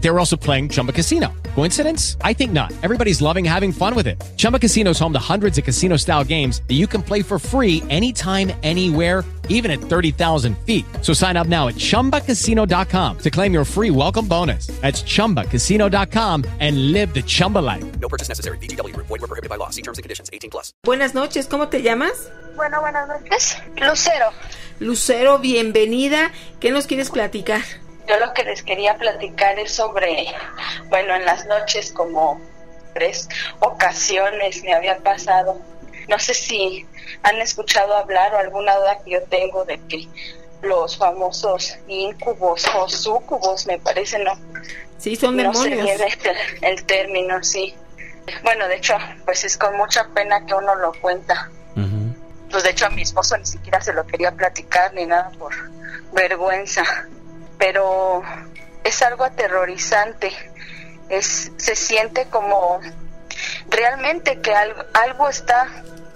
They were also playing Chumba Casino. Coincidence? I think not. Everybody's loving having fun with it. Chumba Casino is home to hundreds of casino style games that you can play for free anytime, anywhere, even at 30,000 feet. So sign up now at chumbacasino.com to claim your free welcome bonus. That's chumbacasino.com and live the Chumba life. No purchase necessary. BGW. Void were prohibited by law. See terms and conditions. 18 plus. Buenas noches, ¿cómo te llamas? Bueno, buenas noches. Lucero. Lucero, bienvenida. ¿Qué nos quieres platicar? Yo lo que les quería platicar es sobre, bueno, en las noches como tres ocasiones me había pasado. No sé si han escuchado hablar o alguna duda que yo tengo de que los famosos incubos o sucubos, me parece, ¿no? Sí, son No sé demonios. bien el, el término, sí. Bueno, de hecho, pues es con mucha pena que uno lo cuenta. Pues de hecho a mi esposo ni siquiera se lo quería platicar ni nada por vergüenza. Pero es algo aterrorizante. Es, se siente como realmente que algo, algo está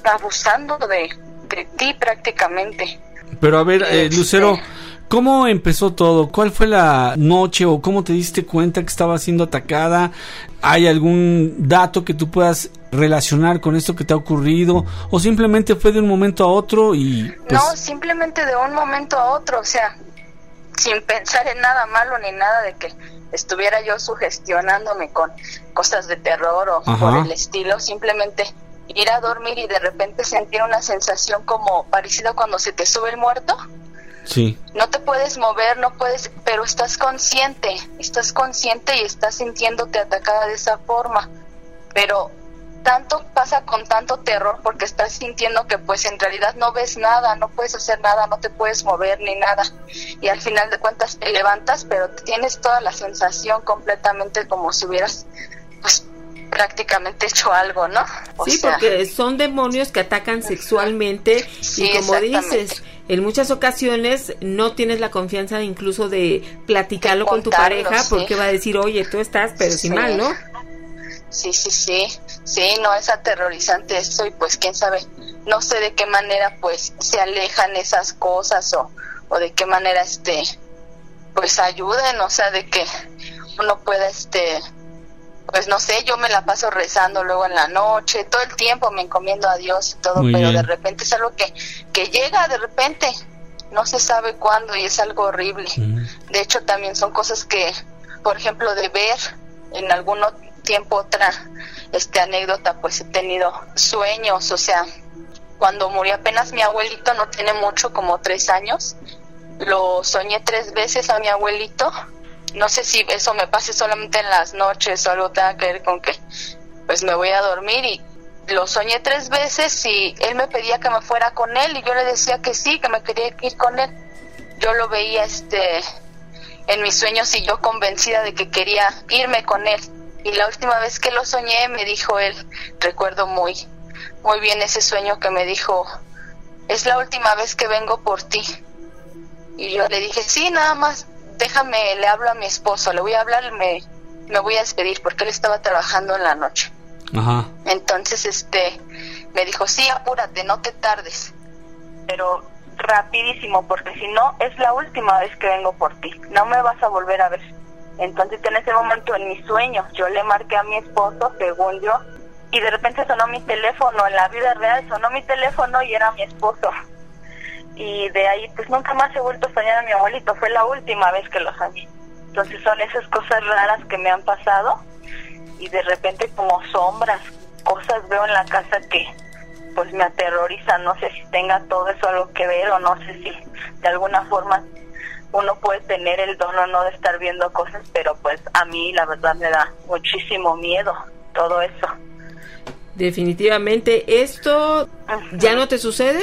abusando de, de ti prácticamente. Pero a ver, eh, Este- Lucero, ¿cómo empezó todo? ¿Cuál fue la noche o cómo te diste cuenta que estaba siendo atacada? ¿Hay algún dato que tú puedas relacionar con esto que te ha ocurrido? ¿O simplemente fue de un momento a otro y pues... No, simplemente de un momento a otro, o sea, sin pensar en nada malo ni nada de que estuviera yo sugestionándome con cosas de terror o Ajá. por el estilo, simplemente ir a dormir y de repente sentir una sensación como parecida cuando se te sube el muerto. Sí. No te puedes mover, no puedes, pero estás consciente, estás consciente y estás sintiéndote atacada de esa forma. Pero tanto pasa con tanto terror porque estás sintiendo que pues en realidad no ves nada, no puedes hacer nada, no te puedes mover ni nada. Y al final de cuentas te levantas, pero tienes toda la sensación completamente como si hubieras pues prácticamente hecho algo, ¿no? O Sí, sea, porque son demonios que atacan sexualmente Sí, y como dices, en muchas ocasiones no tienes la confianza incluso de platicarlo De con tu pareja sí. porque va a decir, oye, tú estás, pero Sí. mal, ¿no? Sí, sí, sí, sí, no es aterrorizante esto y pues quién sabe, no sé de qué manera pues se alejan esas cosas o, o de qué manera este pues ayuden, o sea, de que uno pueda este pues no sé, yo me la paso rezando luego en la noche, todo el tiempo me encomiendo a Dios y todo, Muy pero bien. de repente es algo que, que llega de repente, no se sabe cuándo y es algo horrible. De hecho, también son cosas que, por ejemplo, de ver en algún ot- tiempo otra este anécdota, pues he tenido sueños, o sea, cuando murió apenas mi abuelito, no tiene mucho, como tres años, lo soñé tres veces a mi abuelito. No sé si eso me pase solamente en las noches o algo tenga que ver con que pues me voy a dormir y lo soñé tres veces y él me pedía que me fuera con él y yo le decía que sí, que me quería ir con él. Yo lo veía este en mis sueños y yo convencida de que quería irme con él. Y la última vez que lo soñé me dijo él, recuerdo muy muy bien ese sueño que me dijo, es la última vez que vengo por ti. Y yo le dije, sí, nada más, déjame, le hablo a mi esposo, le voy a hablar, me, me voy a despedir porque él estaba trabajando en la noche. Ajá. Entonces, este, me dijo, sí, apúrate, no te tardes. Pero rapidísimo, porque si no, es la última vez que vengo por ti. No me vas a volver a ver. Entonces, en ese momento, en mis sueños, yo le marqué a mi esposo, según yo, y de repente sonó mi teléfono. En la vida real sonó mi teléfono y era mi esposo. Y de ahí, pues nunca más he vuelto a soñar a mi abuelito. Fue la última vez que lo soñé. Entonces, son esas cosas raras que me han pasado y de repente como sombras, cosas veo en la casa que pues me aterrorizan, no sé si tenga todo eso algo que ver o no sé si de alguna forma uno puede tener el don o no de estar viendo cosas, pero pues a mí la verdad me da muchísimo miedo todo eso. Definitivamente, ¿esto ya no te sucede?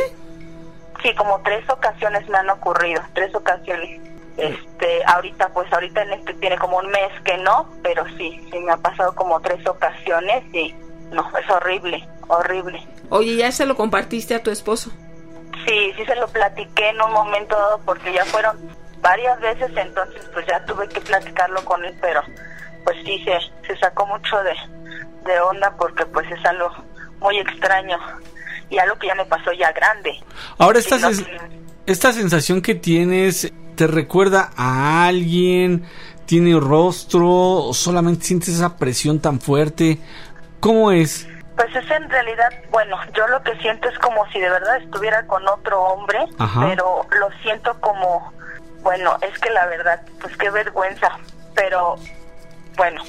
Sí, como tres ocasiones me han ocurrido, tres ocasiones. Este, ahorita, pues ahorita en este tiene como un mes que no, pero sí, sí me ha pasado como tres ocasiones y no, es horrible, horrible. Oye, ¿ya se lo compartiste a tu esposo? Sí, sí se lo platiqué en un momento dado porque ya fueron varias veces, entonces pues ya tuve que platicarlo con él, pero pues sí se, se sacó mucho de, de onda porque pues es algo muy extraño y algo que ya me pasó ya grande. Ahora esta, no, esta sensación que tienes, ¿te recuerda a alguien? ¿Tiene rostro? ¿O solamente sientes esa presión tan fuerte? ¿Cómo es? Pues es en realidad, bueno, yo lo que siento es como si de verdad estuviera con otro hombre, Ajá. pero lo siento como, bueno, es que la verdad, pues qué vergüenza, pero bueno,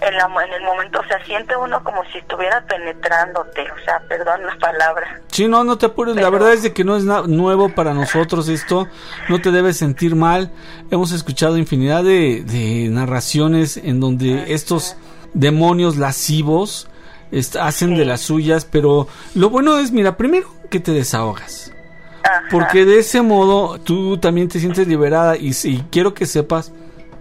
en, la, en el momento, o sea, siente uno como si estuviera penetrándote, o sea, perdón la palabra. Sí, no, no te apures. La verdad es de que no es nuevo para nosotros esto. No te debes sentir mal. Hemos escuchado infinidad de, de narraciones en donde estos demonios lascivos hacen de las suyas, pero lo bueno es, mira, primero que te desahogas. Ajá. Porque de ese modo tú también te sientes liberada y, y quiero que sepas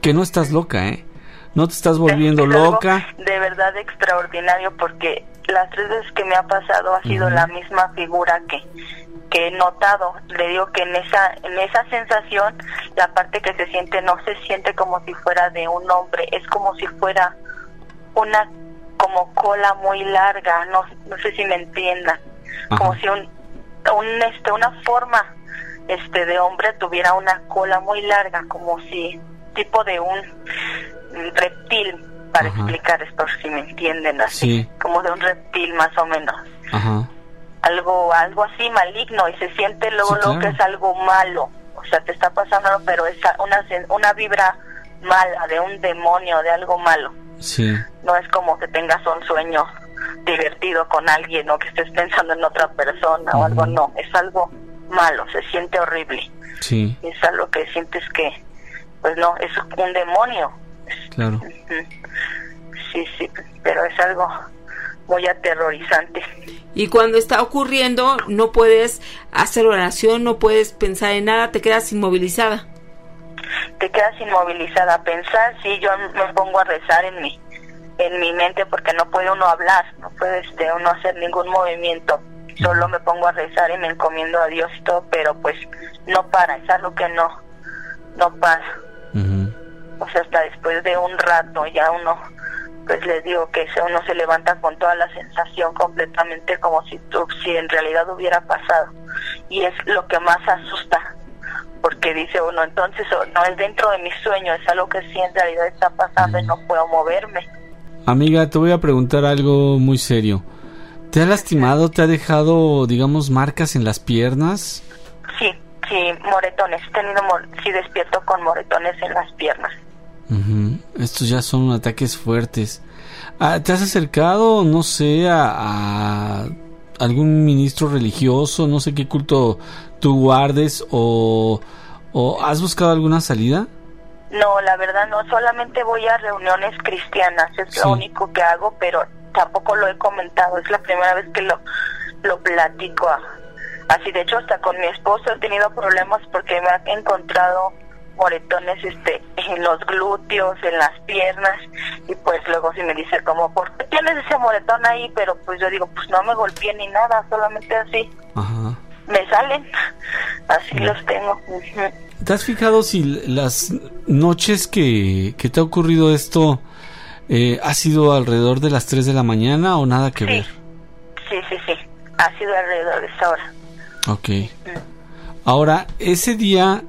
que no estás loca, ¿eh? No te estás volviendo Es loca. De verdad extraordinario porque las tres veces que me ha pasado ha sido la misma figura que que he notado. Le digo que en esa en esa sensación la parte que se siente no se siente como si fuera de un hombre, es como si fuera una como cola muy larga, no no sé si me entiendan. Como si un, un este una forma este de hombre tuviera una cola muy larga, como si tipo de un reptil para Ajá. explicar esto si me entienden así Sí. como de un reptil más o menos Ajá. algo algo así maligno y se siente luego Sí, claro. que es algo malo o sea te está pasando pero es una una vibra mala de un demonio de algo malo Sí. no es como que tengas un sueño divertido con alguien o que estés pensando en otra persona o algo no es algo malo se siente horrible Sí. es algo que sientes que pues no es un demonio Claro. Sí, sí, pero es algo muy aterrorizante. Y cuando está ocurriendo, no puedes hacer oración, no puedes pensar en nada, te quedas inmovilizada. Te quedas inmovilizada a pensar, sí, yo me pongo a rezar en mi en mi mente porque no puede uno hablar, no puede este, uno hacer ningún movimiento. Solo me pongo a rezar y me encomiendo a Dios y todo, pero pues no para, es algo que no no para. Ujú. O sea, hasta después de un rato ya uno pues les digo que uno se levanta con toda la sensación completamente como si tu- si en realidad hubiera pasado y es lo que más asusta porque dice uno entonces no es dentro de mi sueño es algo que sí en realidad está pasando y no puedo moverme Amiga, te voy a preguntar algo muy serio. ¿Te ha lastimado? ¿Te ha dejado, digamos, marcas en las piernas? sí sí moretones he tenido mor- sí despierto con moretones en las piernas. Estos ya son ataques fuertes. Ah, ¿Te has acercado, no sé, a, a algún ministro religioso? No sé qué culto tú guardes o, o has buscado alguna salida? No, la verdad no, solamente voy a reuniones cristianas, es Sí. lo único que hago, pero tampoco lo he comentado, es la primera vez que lo, lo platico. Así, de hecho, hasta con mi esposo he tenido problemas porque me ha encontrado moretones este en los glúteos, en las piernas, y pues luego sí me dice como, ¿por qué tienes ese moretón ahí? Pero pues yo digo, pues no me golpeé ni nada, solamente así, Ajá. me salen, así los tengo. ¿Te has fijado si las noches que, que te ha ocurrido esto eh, ha sido alrededor de las 3 de la mañana o nada que Sí. ver? Sí, sí, sí, ha sido alrededor de esa hora. Ok. Ahora, ese día,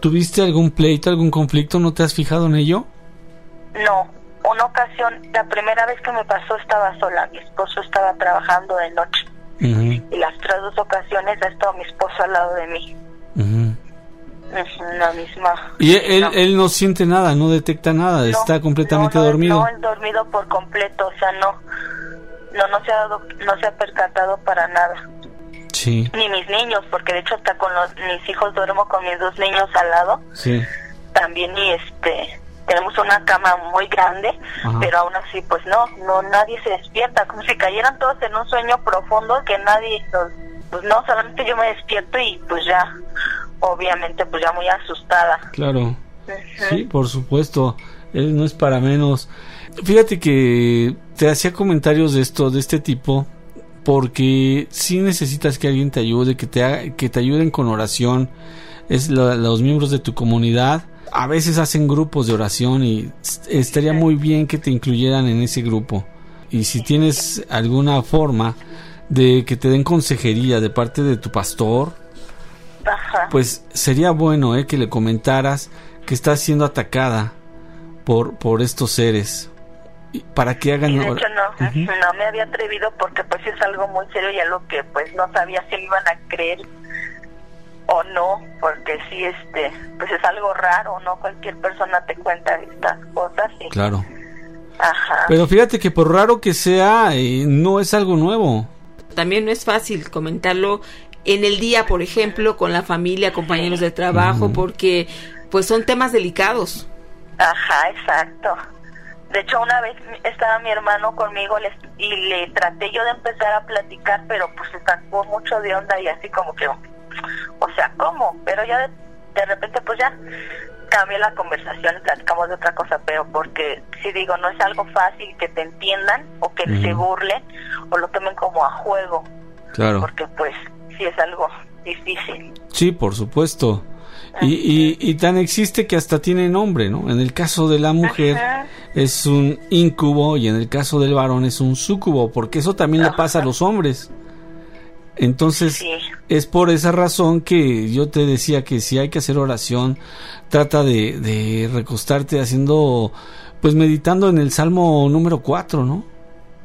¿tuviste algún pleito, algún conflicto? ¿No te has fijado en ello? No, una ocasión, la primera vez que me pasó estaba sola, mi esposo estaba trabajando de noche y las tres dos ocasiones ha estado mi esposo al lado de mí. Ujú, la misma. Y él, No. él no siente nada, no detecta nada, No, está completamente no, no, dormido. No, él dormido por completo, o sea, no, no, no se ha dado, no se ha percatado para nada. Sí, Ni mis niños, porque de hecho hasta con los, mis hijos duermo con mis dos niños al lado, sí. también y este, tenemos una cama muy grande, Ajá. pero aún así pues no, no nadie se despierta, como si cayeran todos en un sueño profundo que nadie, los- pues no, solamente yo me despierto y pues ya, obviamente pues ya muy asustada. Claro. Sí, por supuesto. Él no es para menos. Fíjate que te hacía comentarios de esto, de este tipo, porque si necesitas que alguien te ayude, que te, que te ayuden con oración. Es la- los miembros de tu comunidad. A veces hacen grupos de oración y estaría muy bien que te incluyeran en ese grupo. Y si tienes alguna forma de que te den consejería de parte de tu pastor, Ajá. pues sería bueno eh, que le comentaras que estás siendo atacada por, por estos seres. Para que hagan Y de hecho no, no me había atrevido porque pues es algo muy serio y algo que pues no sabía si me iban a creer o no, porque sí este, pues es algo raro, no cualquier persona te cuenta estas cosas y claro. Ajá. pero fíjate que por raro que sea eh, no es algo nuevo. También no es fácil comentarlo en el día, por ejemplo, con la familia, compañeros de trabajo, porque pues son temas delicados. Ajá, exacto. De hecho, una vez estaba mi hermano conmigo les- y le traté yo de empezar a platicar, pero pues se sacó mucho de onda y así como que, o sea, ¿cómo? Pero ya de, de repente pues ya cambié la conversación y platicamos de otra cosa, pero porque si digo, no es algo fácil que te entiendan o que se burlen o lo tomen como a juego, claro porque pues sí es algo difícil. sí por supuesto y, y, y tan existe que hasta tiene nombre no en el caso de la mujer Ajá. es un incubo y en el caso del varón es un súcubo porque eso también le pasa a los hombres entonces Sí. es por esa razón que yo te decía que si hay que hacer oración, trata de, de recostarte haciendo, pues meditando en el Salmo número 4, ¿no?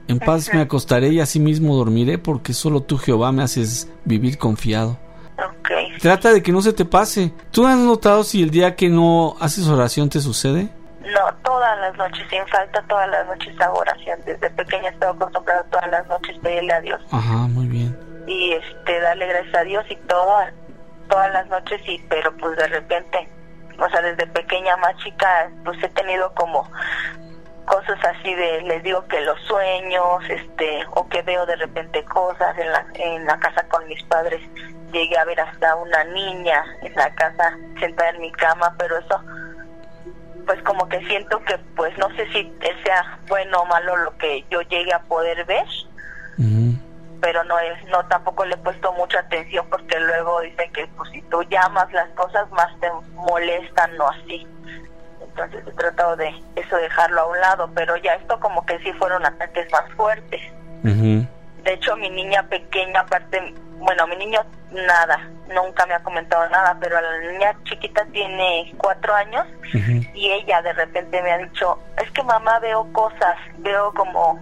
En paz me acostaré y asimismo dormiré porque solo tú Jehová me haces vivir confiado. Ok. Trata de que no se te pase. ¿Tú has notado si el día que no haces oración te sucede? No, todas las noches, sin falta, todas las noches hago oración. Desde pequeña estaba acostumbrada todas las noches pedirle a Dios Ajá, muy bien. y este darle gracias a Dios y todo, todas las noches, y pero pues de repente, o sea, desde pequeña más chica, pues he tenido como así de, les digo que los sueños, este, o que veo de repente cosas en la, en la casa con mis padres. Llegué a ver hasta una niña en la casa sentada en mi cama, pero eso pues como que siento que pues no sé si sea bueno o malo lo que yo llegue a poder ver pero no es no tampoco le he puesto mucha atención porque luego dicen que pues si tú llamas las cosas más te molestan o así entonces he tratado de eso dejarlo a un lado pero ya esto como que sí fueron ataques más fuertes. De hecho, mi niña pequeña, aparte, bueno, mi niño nada, nunca me ha comentado nada, pero la niña chiquita tiene cuatro años y ella de repente me ha dicho, es que mamá veo cosas, veo como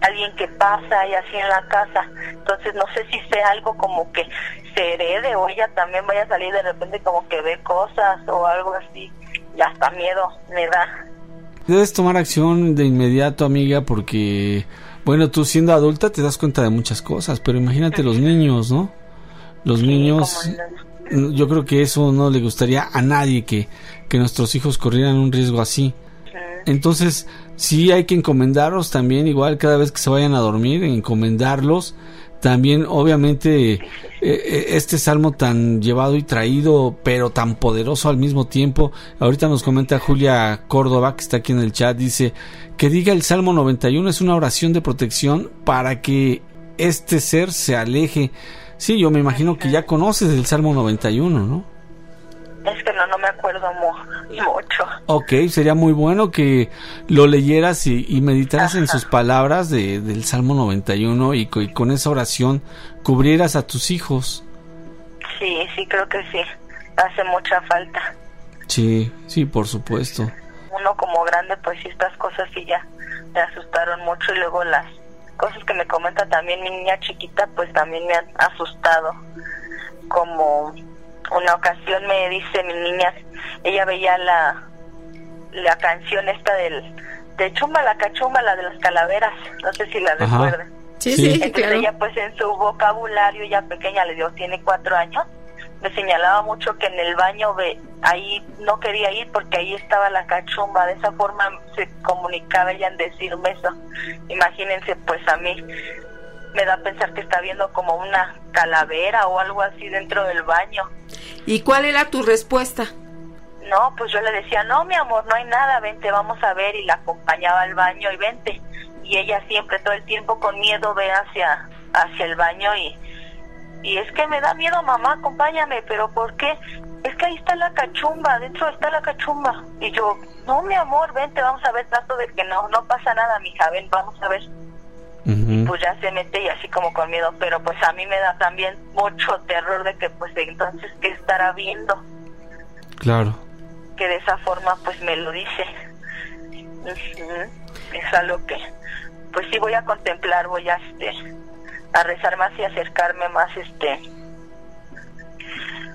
alguien que pasa y así en la casa, entonces no sé si sea algo como que se herede o ella también vaya a salir de repente como que ve cosas o algo así, y hasta miedo me da. Debes tomar acción de inmediato, amiga, porque, bueno, tú siendo adulta te das cuenta de muchas cosas, pero imagínate los niños, ¿no? Los niños, yo creo que eso no le gustaría a nadie que, que nuestros hijos corrieran un riesgo así. Entonces, sí hay que encomendarlos también, igual cada vez que se vayan a dormir, encomendarlos. También, obviamente, eh, eh, este salmo tan llevado y traído, pero tan poderoso al mismo tiempo. Ahorita nos comenta Julia Córdoba, que está aquí en el chat, dice que diga el Salmo 91 es una oración de protección para que este ser se aleje. Sí, yo me imagino que ya conoces el Salmo 91, ¿no? Es que no, me acuerdo mu- mucho. Ok, sería muy bueno que lo leyeras y, y meditaras en sus palabras de, del Salmo 91 y, y con esa oración cubrieras a tus hijos. Sí, sí, creo que sí. Hace mucha falta. Sí, sí, por supuesto. Uno como grande, pues estas cosas sí ya me asustaron mucho y luego las cosas que me comenta también mi niña chiquita, pues también me han asustado. Como una ocasión me dice mi niña, ella veía la, la canción esta del, de Chumbala Chumbala de las calaveras, no sé si la Ajá. recuerdan. Sí, Sí. sí, Entonces claro. ella pues en su vocabulario ya pequeña, le dio, tiene cuatro años, me señalaba mucho que en el baño ve, ahí no quería ir porque ahí estaba la cachumba. De esa forma se comunicaba ella en decirme eso. Imagínense, pues a mí me da a pensar que está viendo como una calavera o algo así dentro del baño. ¿Y cuál era tu respuesta? No, pues yo le decía, no, mi amor, no hay nada, vente, vamos a ver, y la acompañaba al baño y vente. Y ella siempre, todo el tiempo con miedo, ve hacia, hacia el baño y, y es que me da miedo, mamá, acompáñame, pero ¿por qué? Es que ahí está la cachumba, dentro está la cachumba. Y yo, no, mi amor, vente, vamos a ver, trato de que no, no pasa nada, mija, ven, vamos a ver. Pues ya se mete y así como con miedo, pero pues a mí me da también mucho terror de que pues entonces, ¿qué estará viendo? Claro. que de esa forma pues me lo dice. Es algo que pues sí voy a contemplar, voy a este a rezar más y acercarme más este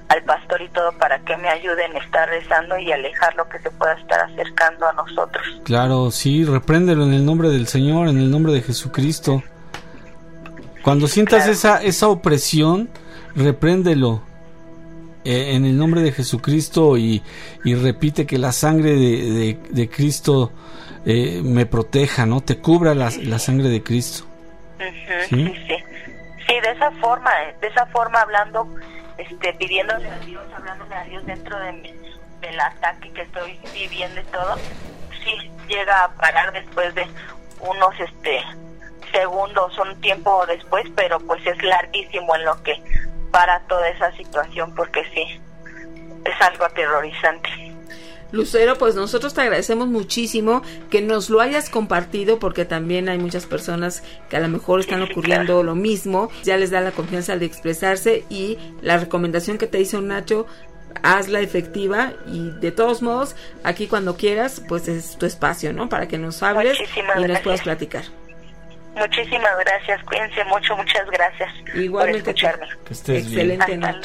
al pastor y todo para que me ayuden a estar rezando y alejar lo que se pueda estar acercando a nosotros. Claro, sí, repréndelo en el nombre del Señor, en el nombre de Jesucristo. Cuando sientas Claro. esa, esa opresión, repréndelo eh, en el nombre de Jesucristo y, y repite que la sangre de, de- de Cristo eh, me proteja, ¿no? Te cubra la, la sangre de Cristo. Ujú, ¿Sí? sí, sí. Sí, de esa forma, de esa forma hablando, este, pidiéndole a Dios, hablándole a Dios dentro de mi- del ataque que estoy viviendo y todo, sí llega a parar después de unos, este, segundos, un tiempo después, pero pues es larguísimo en lo que para toda esa situación, porque sí, es algo aterrorizante. Lucero, pues nosotros te agradecemos muchísimo que nos lo hayas compartido porque también hay muchas personas que a lo mejor están ocurriendo lo mismo, ya les da la confianza de expresarse y la recomendación que te hizo Nacho, hazla efectiva y de todos modos, aquí cuando quieras, pues es tu espacio, ¿no? Para que nos hables Muchísimas y nos gracias. puedas platicar. Muchísimas gracias, cuídense mucho, muchas gracias Igualmente por escucharme. Que estés bien. Excelente, luego.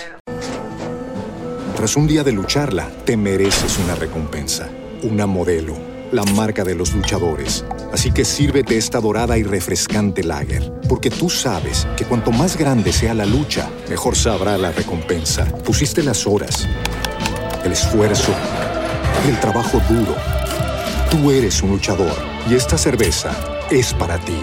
Tras un día de lucharla, te mereces una recompensa, una modelo, la marca de los luchadores. Así que sírvete esta dorada y refrescante lager, porque tú sabes que cuanto más grande sea la lucha, mejor sabrá la recompensa. Pusiste las horas, el esfuerzo, el trabajo duro. Tú eres un luchador y esta cerveza es para ti.